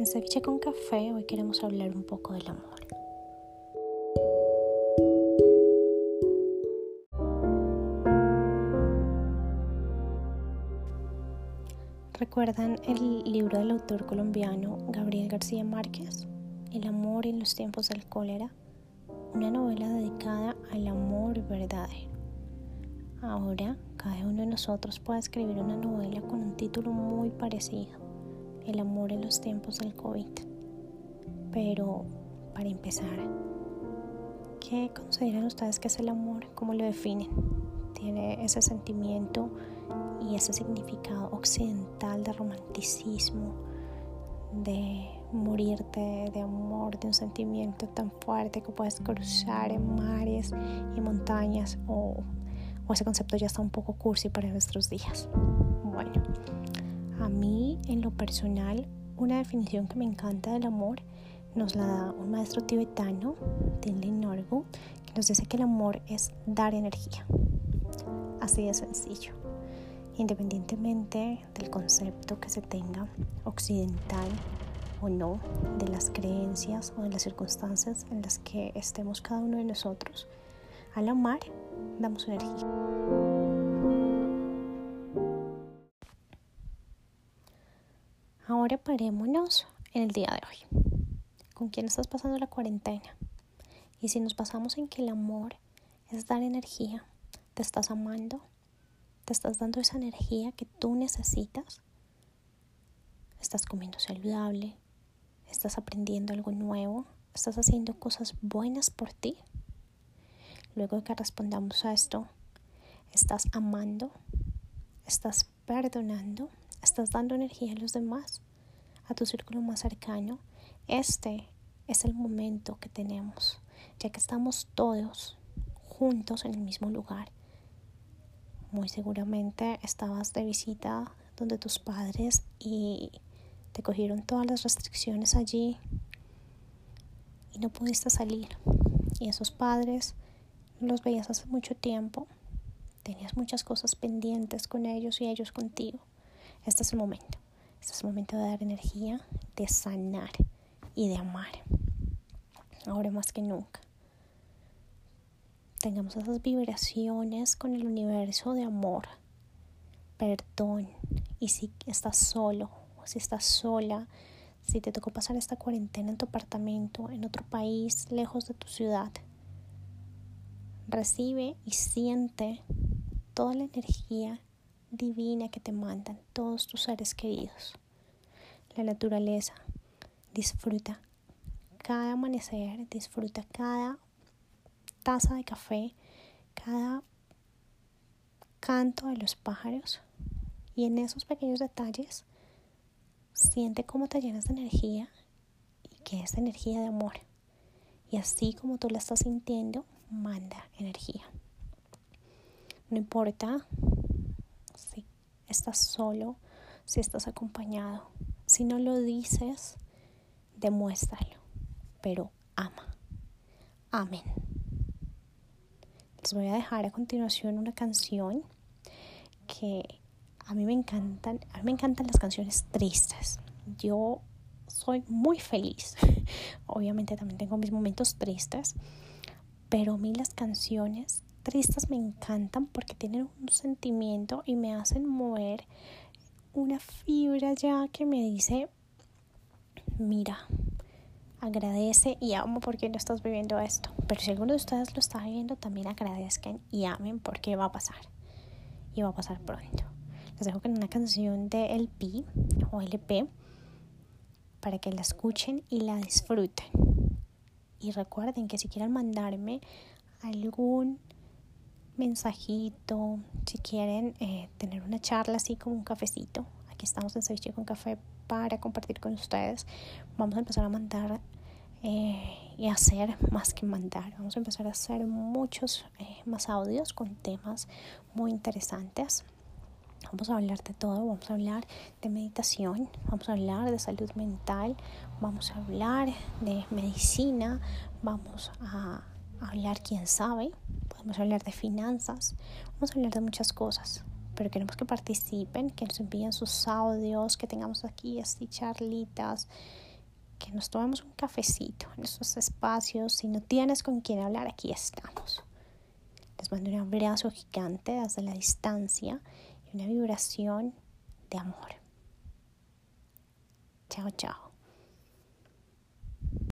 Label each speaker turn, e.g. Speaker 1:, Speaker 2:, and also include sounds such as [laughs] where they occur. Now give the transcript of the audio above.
Speaker 1: En Ceviche con Café hoy queremos hablar un poco del amor. ¿Recuerdan el libro del autor colombiano Gabriel García Márquez? El amor en los tiempos del cólera. Una novela dedicada al amor verdadero. Ahora, cada uno de nosotros puede escribir una novela con un título muy parecido. El amor en los tiempos del COVID. Pero, para empezar, ¿qué consideran ustedes que es el amor? ¿Cómo lo definen? ¿Tiene ese sentimiento y ese significado occidental de romanticismo, de morirte de amor, de un sentimiento tan fuerte que puedes cruzar en mares y montañas o, o ese concepto ya está un poco cursi para nuestros días. Bueno, a mí en lo personal una definición que me encanta del amor nos la da un maestro tibetano, Tinley Norgu, que nos dice que el amor es dar energía. Así de sencillo independientemente del concepto que se tenga occidental o no, de las creencias o de las circunstancias en las que estemos cada uno de nosotros, al amar damos energía. Ahora parémonos en el día de hoy. ¿Con quién estás pasando la cuarentena? Y si nos basamos en que el amor es dar energía, te estás amando, te estás dando esa energía que tú necesitas. Estás comiendo saludable, estás aprendiendo algo nuevo, estás haciendo cosas buenas por ti. Luego de que respondamos a esto, estás amando, estás perdonando, estás dando energía a los demás, a tu círculo más cercano. Este es el momento que tenemos, ya que estamos todos juntos en el mismo lugar muy seguramente estabas de visita donde tus padres y te cogieron todas las restricciones allí y no pudiste salir. Y esos padres los veías hace mucho tiempo, tenías muchas cosas pendientes con ellos y ellos contigo. Este es el momento. Este es el momento de dar energía, de sanar y de amar. Ahora más que nunca tengamos esas vibraciones con el universo de amor, perdón. Y si estás solo, si estás sola, si te tocó pasar esta cuarentena en tu apartamento, en otro país, lejos de tu ciudad, recibe y siente toda la energía divina que te mandan todos tus seres queridos. La naturaleza, disfruta cada amanecer, disfruta cada taza de café, cada canto de los pájaros y en esos pequeños detalles siente cómo te llenas de energía y que es energía de amor. Y así como tú la estás sintiendo, manda energía. No importa si estás solo, si estás acompañado. Si no lo dices, demuéstralo. Pero ama. Amén. Les voy a dejar a continuación una canción que a mí me encantan, a mí me encantan las canciones tristes. Yo soy muy feliz. [laughs] Obviamente también tengo mis momentos tristes, pero a mí las canciones tristes me encantan porque tienen un sentimiento y me hacen mover una fibra ya que me dice, mira, agradece y amo porque no estás viviendo esto. Pero si alguno de ustedes lo está viviendo, también agradezcan y amen porque va a pasar. Y va a pasar pronto. Les dejo con una canción de LP o LP para que la escuchen y la disfruten. Y recuerden que si quieren mandarme algún mensajito, si quieren eh, tener una charla así como un cafecito, aquí estamos en Ceviche con Café para compartir con ustedes. Vamos a empezar a mandar eh, y hacer más que mandar. Vamos a empezar a hacer muchos eh, más audios con temas muy interesantes. Vamos a hablar de todo, vamos a hablar de meditación, vamos a hablar de salud mental, vamos a hablar de medicina, vamos a hablar, quién sabe, podemos hablar de finanzas, vamos a hablar de muchas cosas pero queremos que participen, que nos envíen sus audios, que tengamos aquí así charlitas que nos tomemos un cafecito en estos espacios. Si no tienes con quién hablar, aquí estamos. Les mando un abrazo gigante desde la distancia y una vibración de amor. Chao, chao.